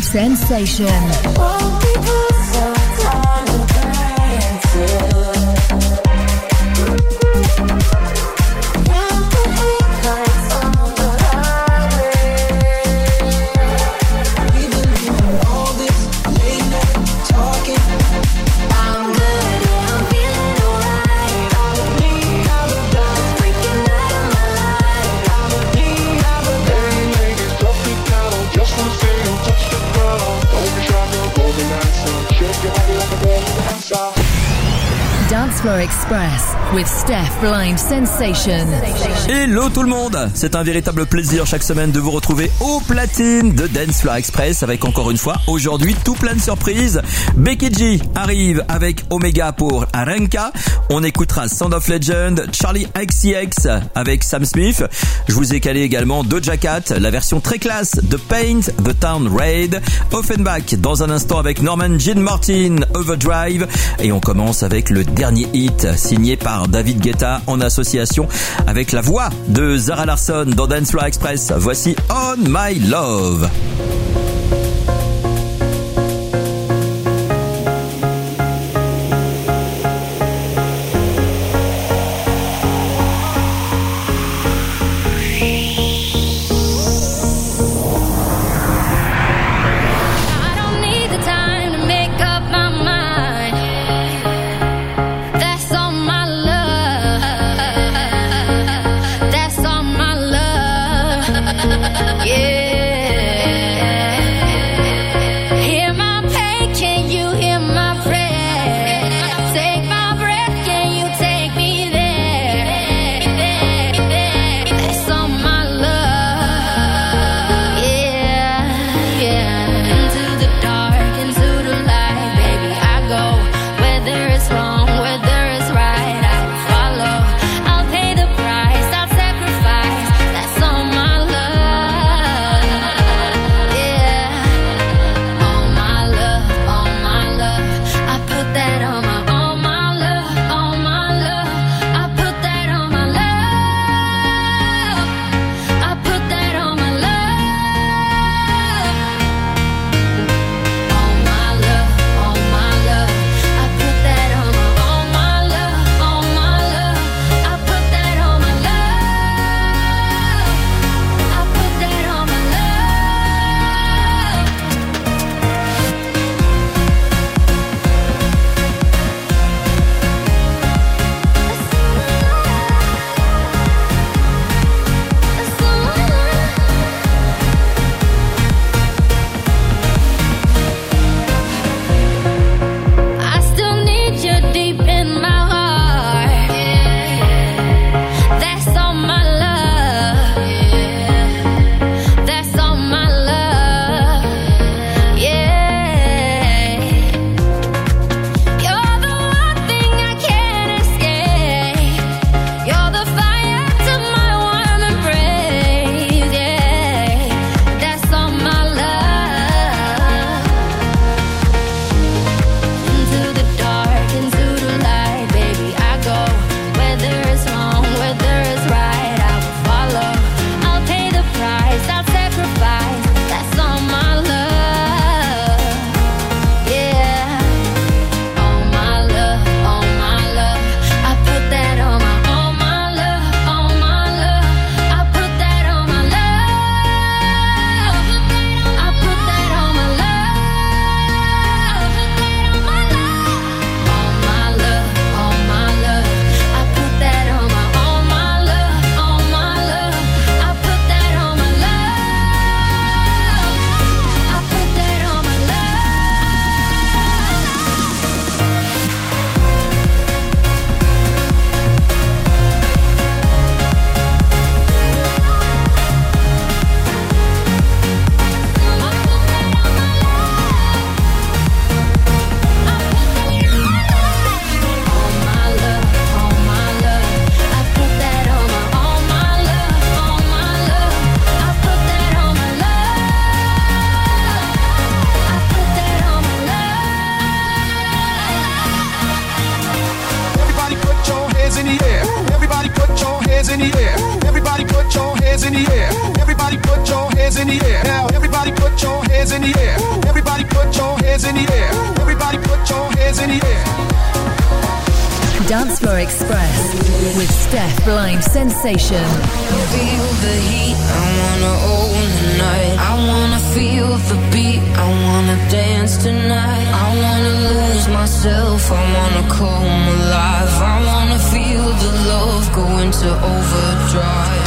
sensation. Floor Express. with Steph Blind Sensation. Hello tout le monde, c'est un véritable plaisir chaque semaine de vous retrouver au platine de Dance Floor Express avec encore une fois aujourd'hui tout plein de surprises. Becky G arrive avec Omega pour Arenka. On écoutera Sound of Legend, Charlie XCX avec Sam Smith. Je vous ai calé également Doja Cat, la version très classe de Paint, The Town Raid, Offenbach dans un instant avec Norman Jean Martin, Overdrive et on commence avec le dernier hit signé par David Guetta en association avec la voix de Zara Larson dans Dancefloor Express. Voici On My Love. Dance Floor Express with Steph Blind Sensation. Feel the heat, I wanna own the night. I wanna feel the beat, I wanna dance tonight. I wanna lose myself, I wanna come alive. I wanna feel the love go into overdrive.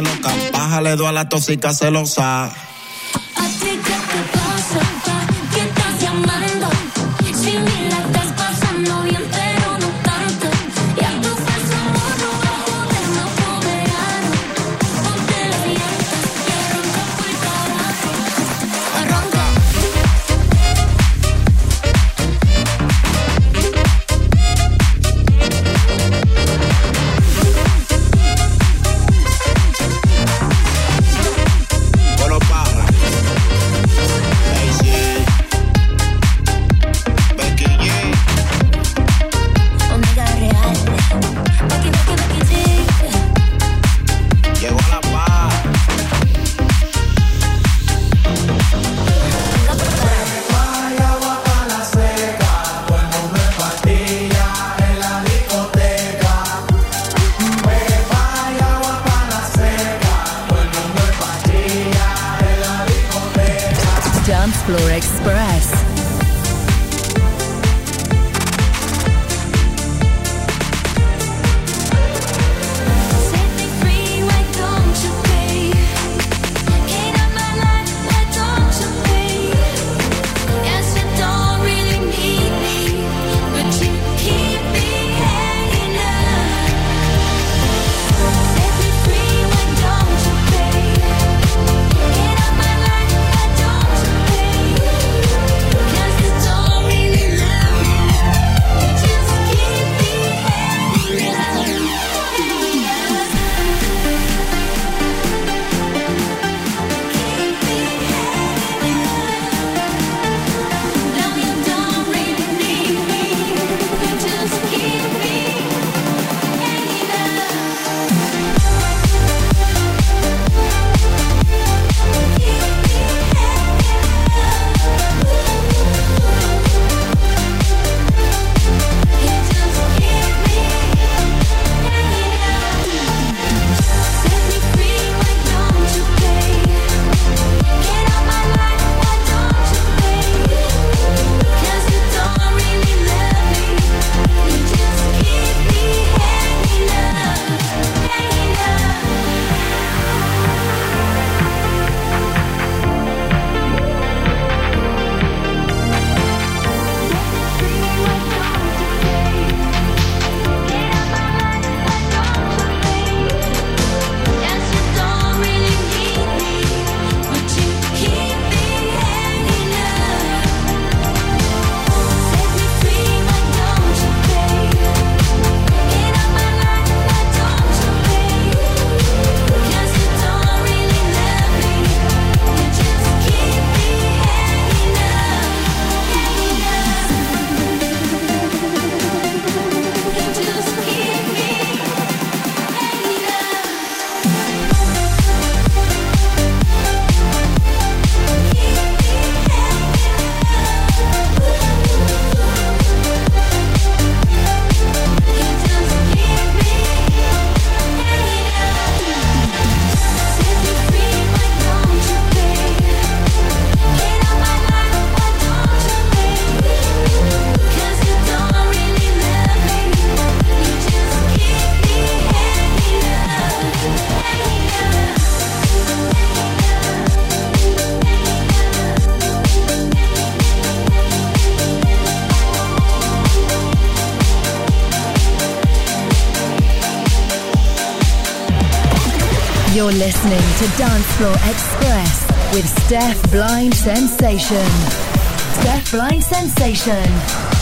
loca. Bájale dos a la tóxica celosa. to Dancefloor Express with Steph Blind Sensation. Steph Blind Sensation.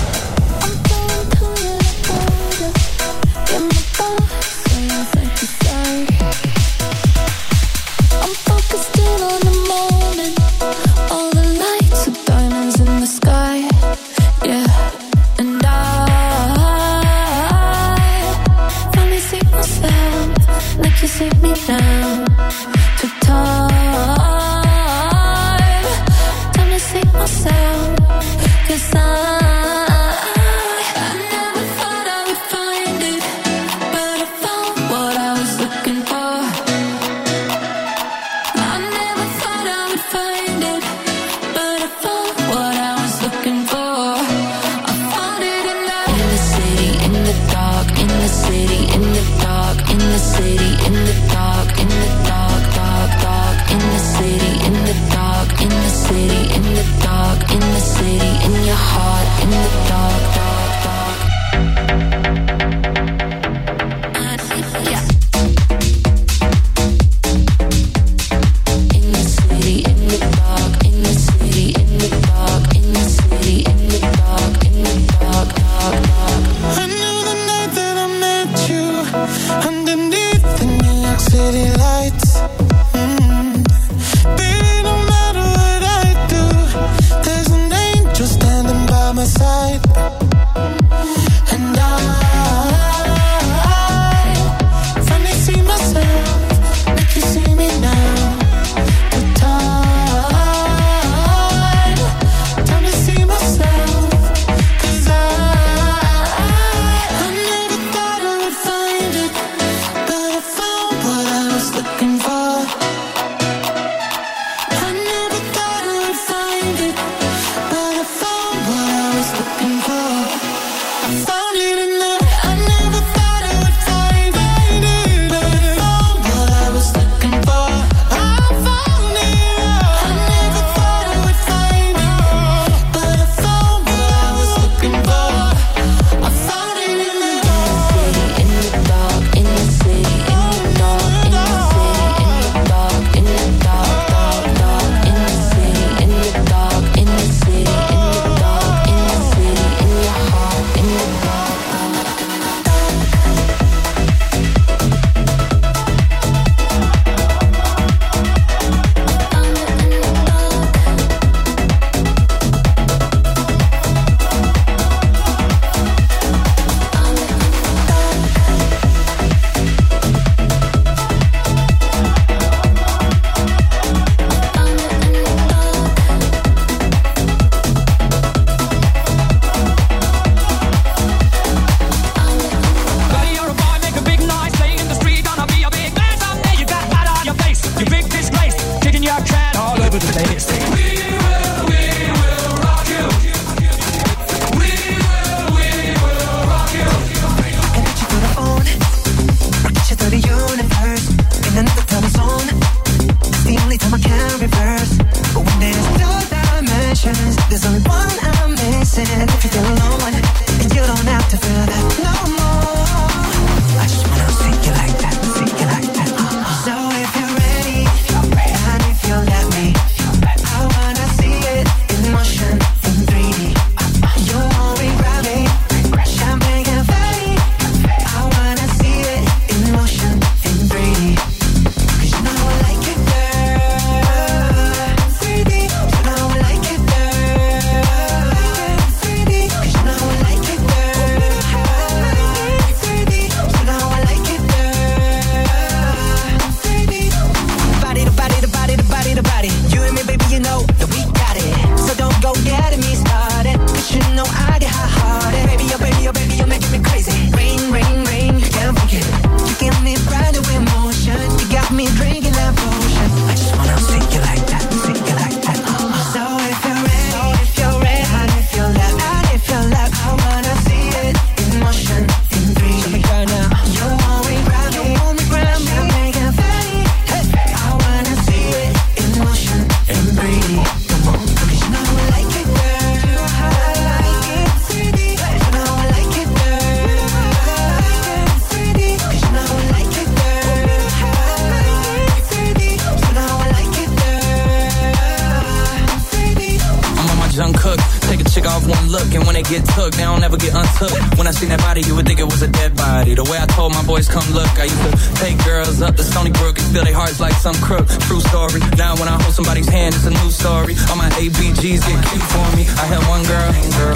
get took, they don't ever get untook. When I seen that body, you would think it was a dead body. The way I told my boys, come look, I used to take girls up to Stony Brook and feel their hearts like some crook. True story. Now when I hold somebody's hand, it's a new story. All my ABGs get cute for me. I had one girl,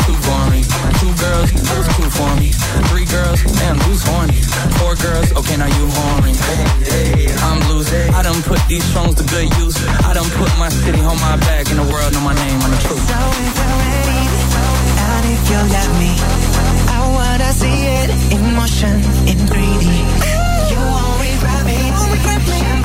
two for me. Two girls, that was two for me. Three girls, damn, who's horny? Four girls, okay, now you horny. I'm losing. I done put these songs to good use. I done put my city on my back, and the world know my name on the truth. So if we're ready not if you let me. I wanna see it in motion, in 3D. You always won't regret me.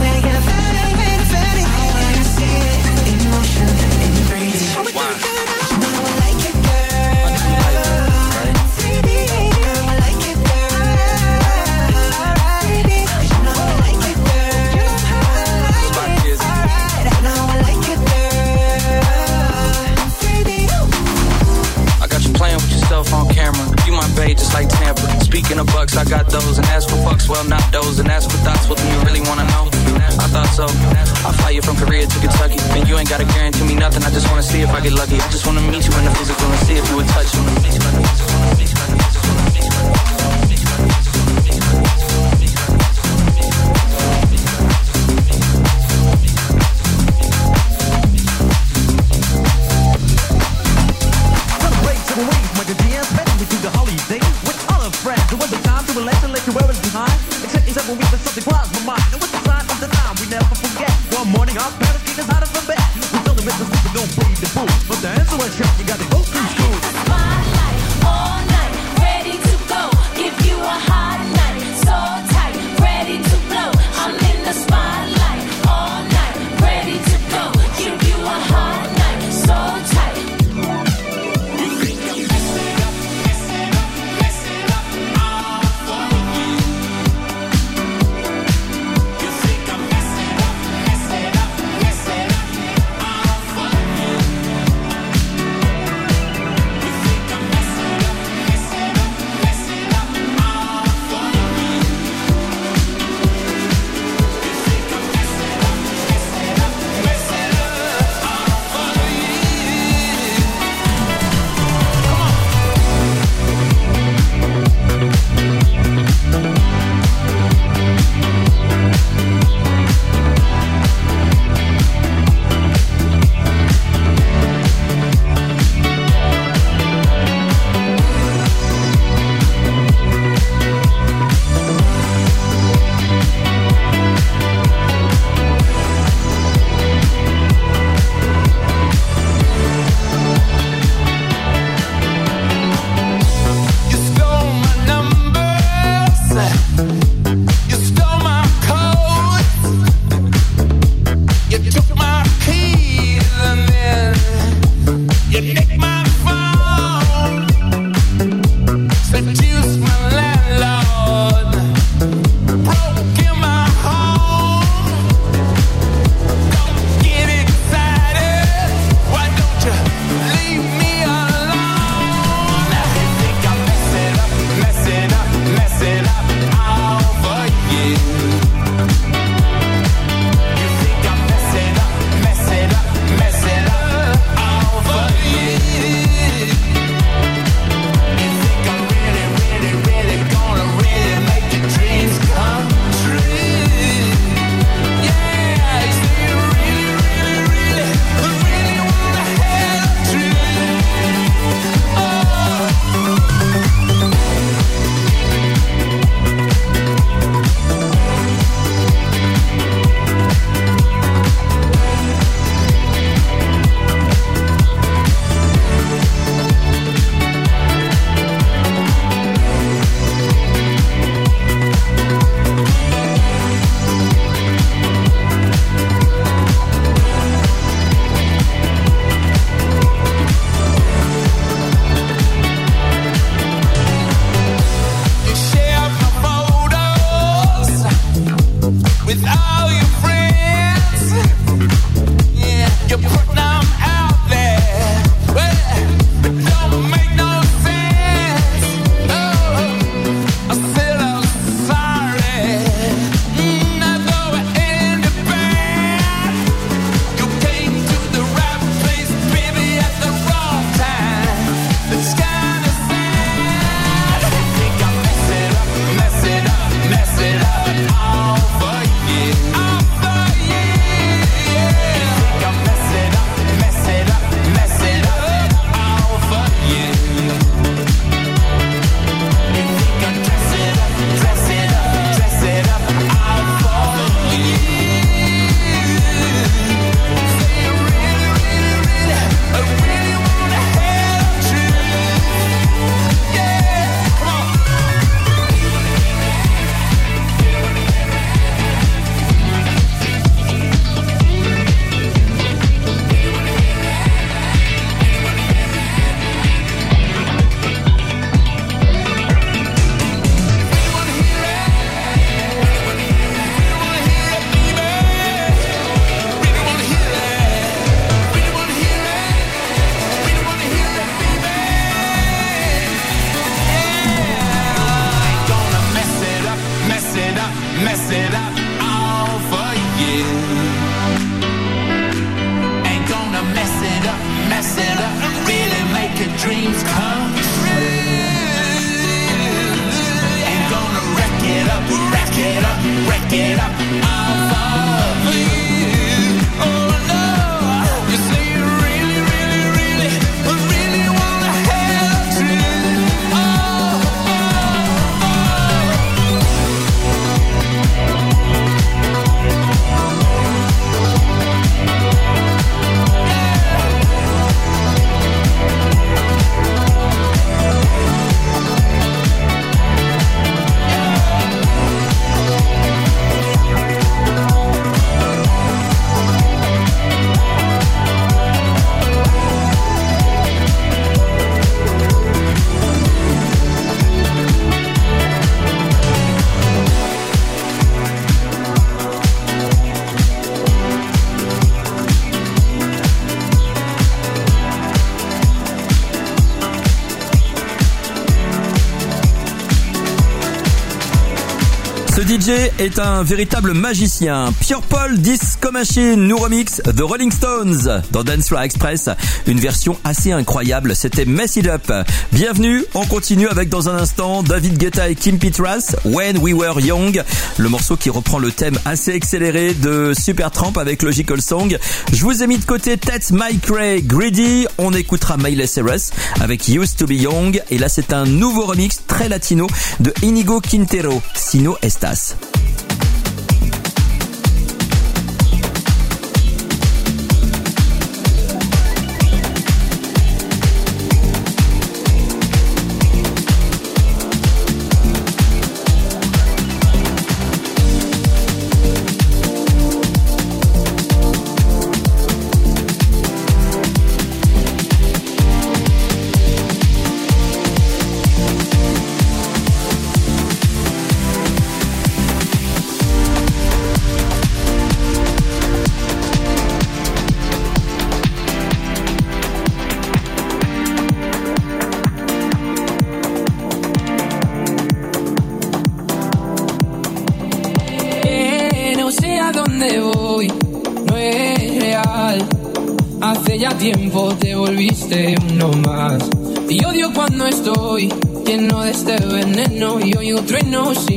just like Tampa. Speaking of bucks, I got those. And as for fucks, well, not those. And as for thoughts, well, do you really wanna know? I thought so. I fly you from Korea to Kentucky. And you ain't gotta guarantee me nothing. I just wanna see if I get lucky. I just wanna meet you in the physical and see if you would touch me. let to like you were behind. Except, except when we something crossed my mind. est un véritable magicien. Pure Paul Disco Machine nous remix The Rolling Stones dans Dance Express. Une version assez incroyable, c'était Mess It Up. Bienvenue, on continue avec dans un instant David Guetta et Kim Petras, When We Were Young, le morceau qui reprend le thème assez accéléré de Super Supertramp avec Logical Song. Je vous ai mis de côté Ted Mike Ray, Greedy, on écoutera Miley Cyrus avec Used to Be Young et là c'est un nouveau remix très latino de Inigo Quintero, Sino Estas.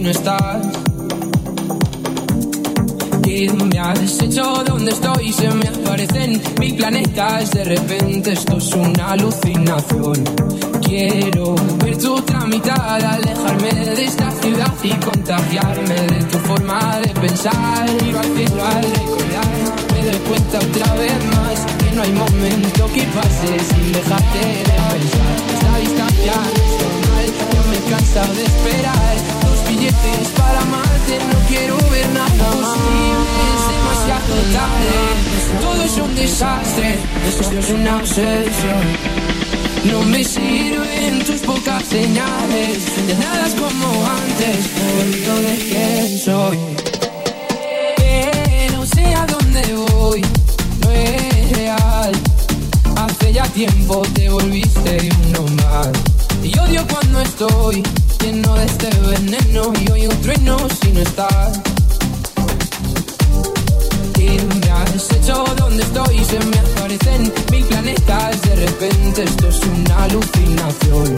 no estás. me has hecho donde estoy se me aparecen mil planetas. De repente esto es una alucinación. Quiero ver tu tramitar, alejarme de esta ciudad y contagiarme de tu forma de pensar. Y al cielo al recordar, me doy cuenta otra vez más que no hay momento que pase sin dejarte de pensar. Esta distancia cansado de esperar Dos billetes para amarte, no quiero ver nada posible Es demasiado tarde, todo es un desastre Esto es una obsesión No me sirven tus pocas señales De nada es como antes, todo de quién soy No sé a dónde voy, no es real Hace ya tiempo te volviste uno más y odio cuando estoy lleno de este veneno y hoy un trueno si no estás. Y me has hecho donde estoy se me aparecen mil planetas. De repente esto es una alucinación.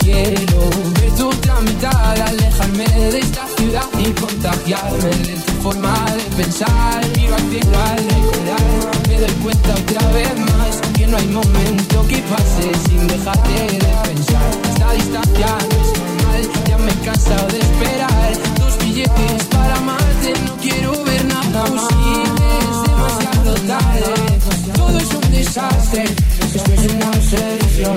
Quiero ver tu otra alejarme de esta ciudad y contagiarme de tu forma de pensar. y al cielo al me doy cuenta otra vez más que no hay momento que pase sin dejarte de pensar. Esta distancia es normal, ya me he cansado de esperar. Dos billetes para amarte, no quiero ver nada más. es demasiado tarde, todo es un desastre. Esto es una obsesión.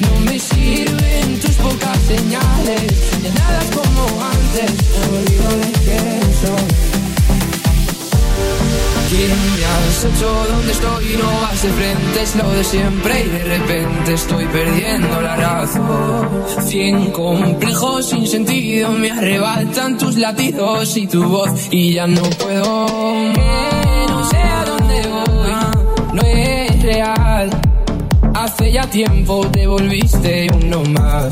No me sirven tus pocas señales, ya nada como antes. Me olvido de quién ¿Quién me has hecho donde estoy no vas de frente, es lo de siempre y de repente estoy perdiendo la razón. Cien complejos sin sentido me arrebatan tus latidos y tu voz y ya no puedo No sé a dónde voy, no es real. Hace ya tiempo te volviste uno más.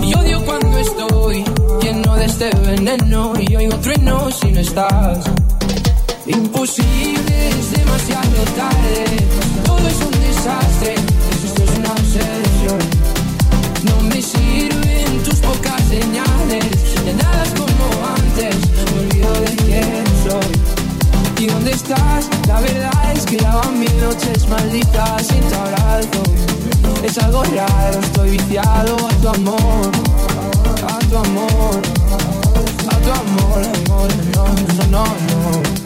Y odio cuando estoy lleno de este veneno y oigo trueno si no estás. Imposible, es demasiado tarde. Todo es un desastre, esto es una obsesión. No me sirven tus pocas señales, ya nada es como antes. Me olvido de quién soy. ¿Y dónde estás? La verdad es que lavan mil noches malditas sin tu abrazo. Es algo raro, estoy viciado a tu amor, a tu amor, a tu amor, amor, no, no, no. no.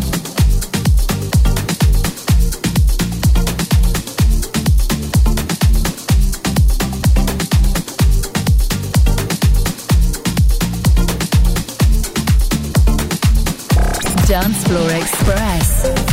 Dance Floor Express.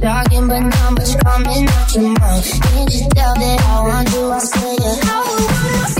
talking, but numbers coming out your mouth. not you tell that I want you? I say yeah. I wanna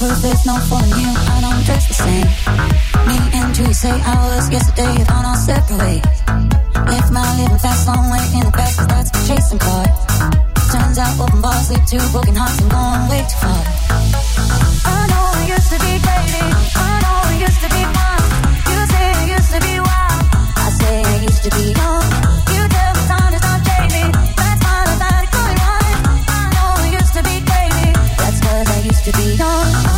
Was there's no fooling you? I don't dress the same. Me and you say I was yesterday, if I don't separate. Live my living fast, long way in the past, cause that's the chasing part. Turns out open bars lead to broken hearts and going way too far. I know we used to be dating, I know we used to be fun. You say I used to be wild, I say I used to be young. You tell me time to stop chasing, that's why I'm going right. I know I used to be crazy, that's I used to be young.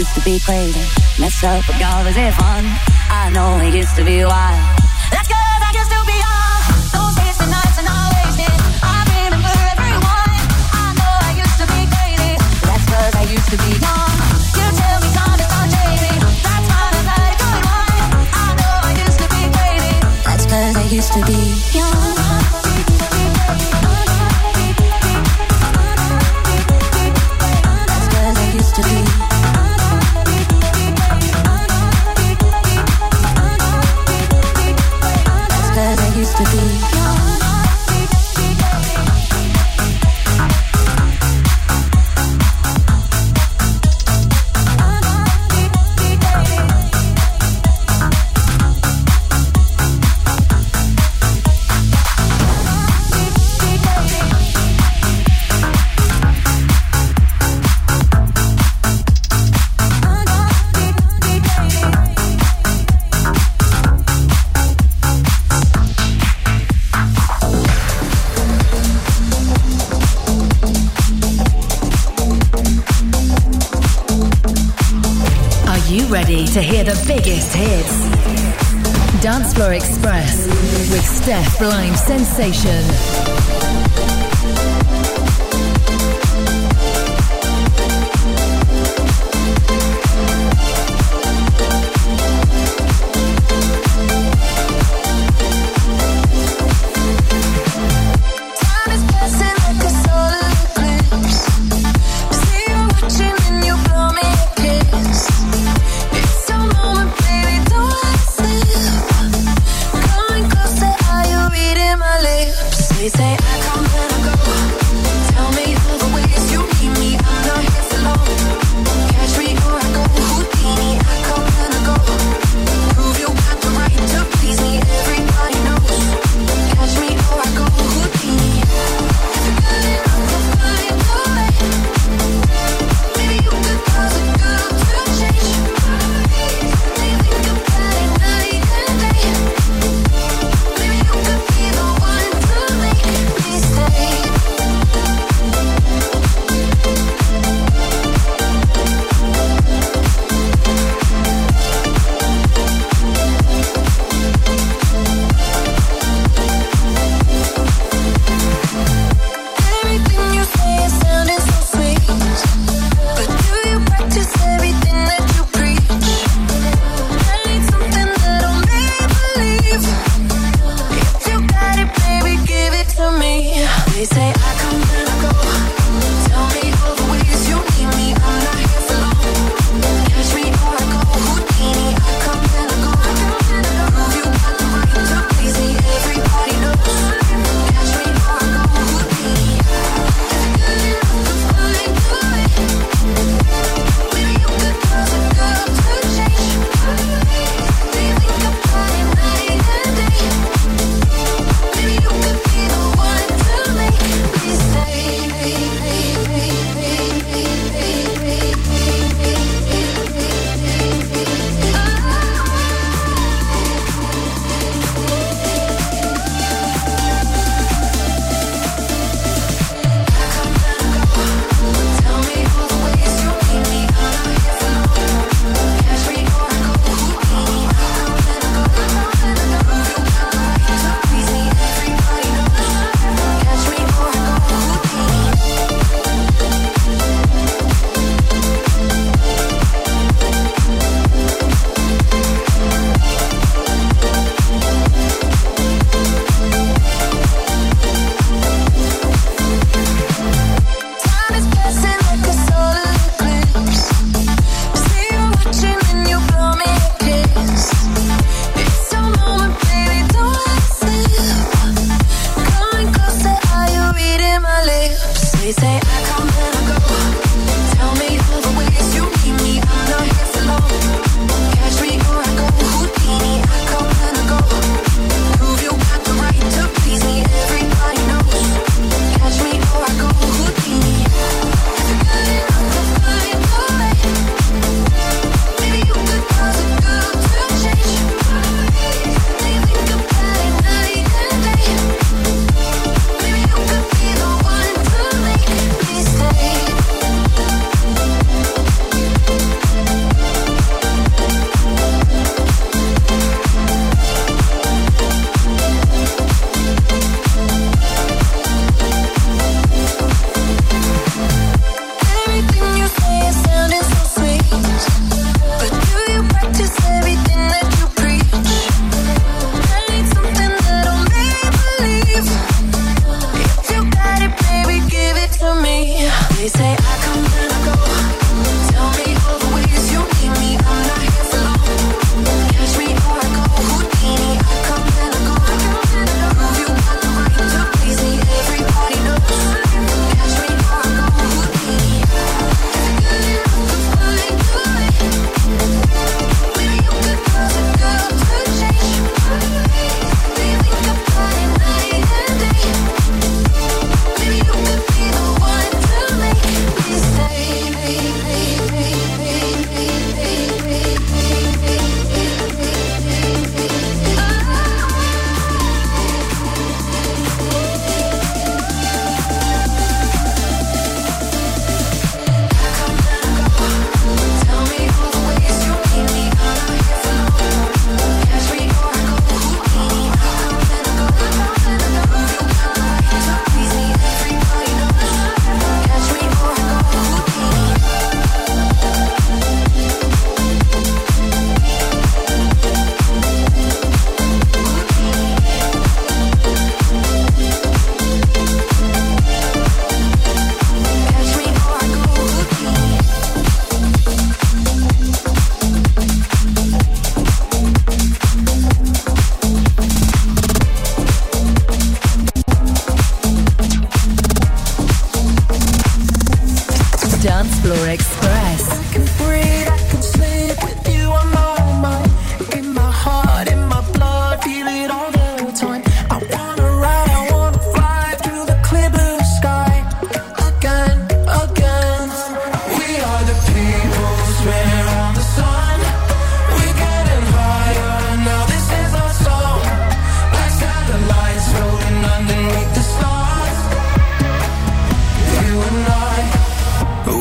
used to be crazy. Mess up with y'all, is it fun? I know it used to be wild. let I can still be on. Those days and nights and I wasted. I remember everyone. I know I used to be crazy. That's I used to be young. You tell me time is That's I know I used to be crazy. cause I used to be young. to be Blind sensation.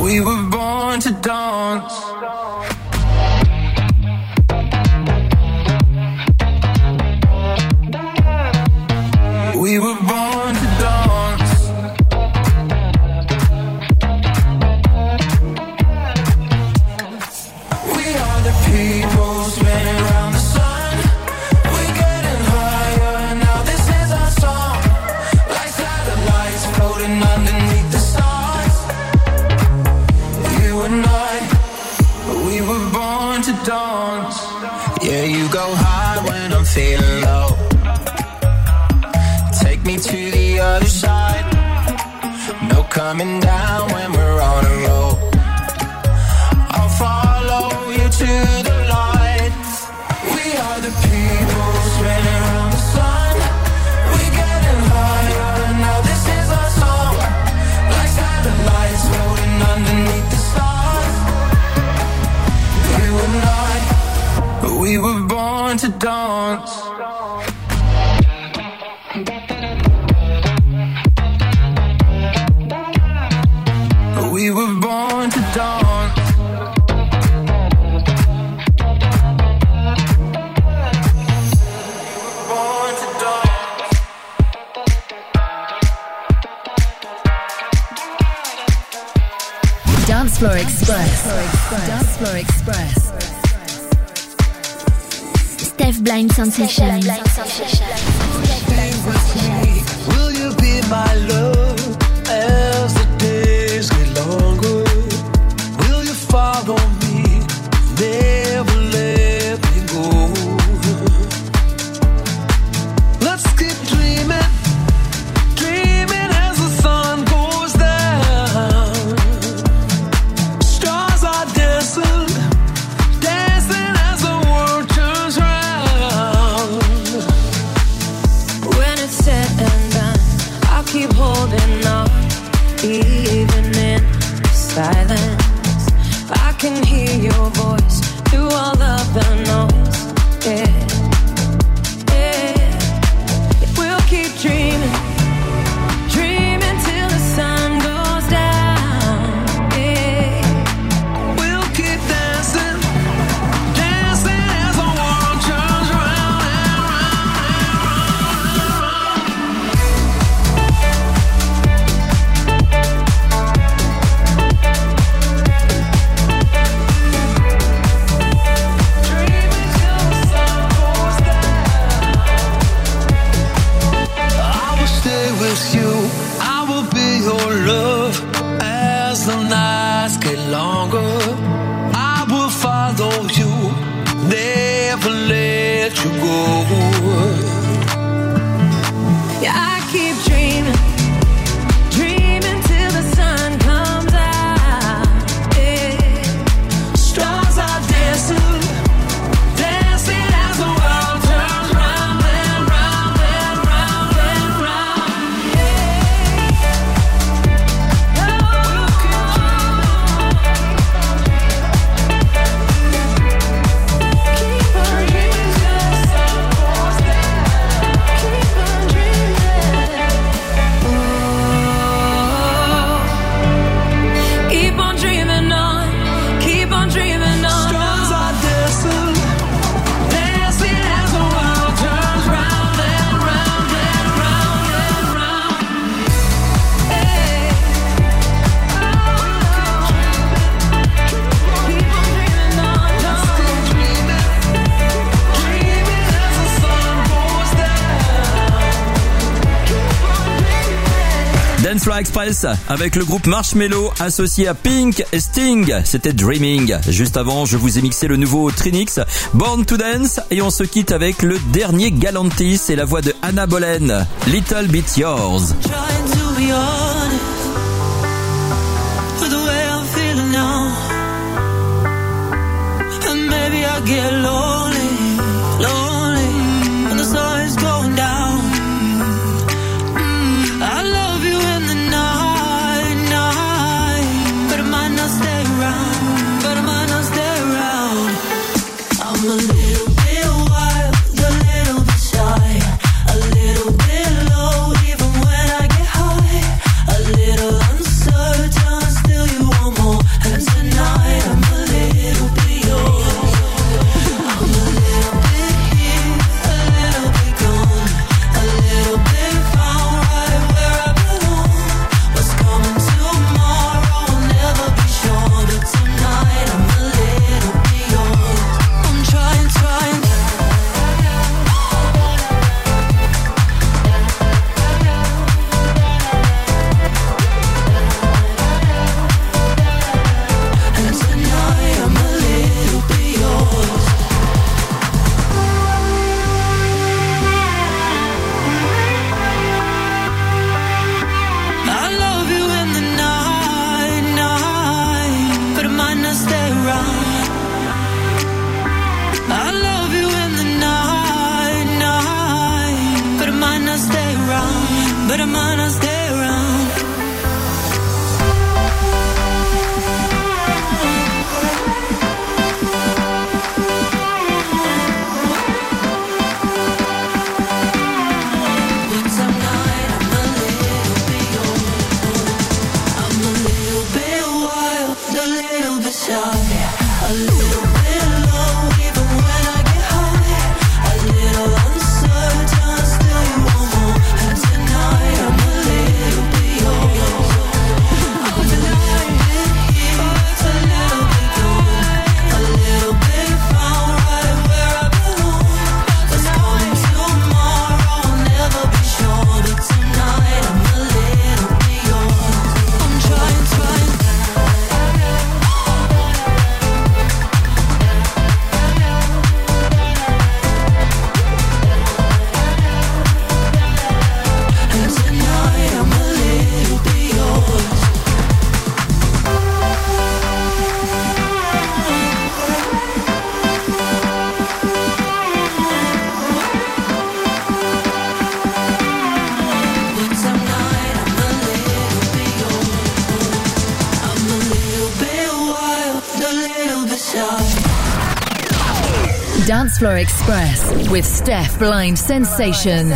We were born to dance. coming down 香脆，香脆，香脆，香脆。Fly Express avec le groupe Marshmello associé à Pink et Sting. C'était Dreaming. Juste avant, je vous ai mixé le nouveau Trinix Born to Dance et on se quitte avec le dernier Galantis et la voix de Anna Bolen. Little Bit Yours. Express with Steph Blind Sensation.